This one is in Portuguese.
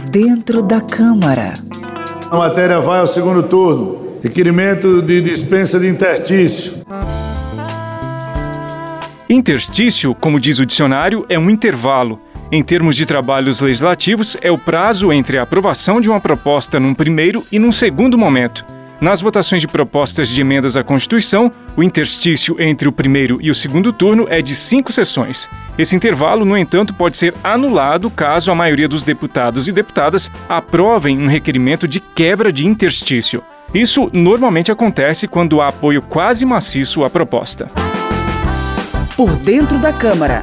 dentro da Câmara. A matéria vai ao segundo turno. Requerimento de dispensa de interstício. Interstício, como diz o dicionário, é um intervalo. Em termos de trabalhos legislativos, é o prazo entre a aprovação de uma proposta num primeiro e num segundo momento. Nas votações de propostas de emendas à Constituição, o interstício entre o primeiro e o segundo turno é de cinco sessões. Esse intervalo, no entanto, pode ser anulado caso a maioria dos deputados e deputadas aprovem um requerimento de quebra de interstício. Isso normalmente acontece quando há apoio quase maciço à proposta. Por dentro da Câmara.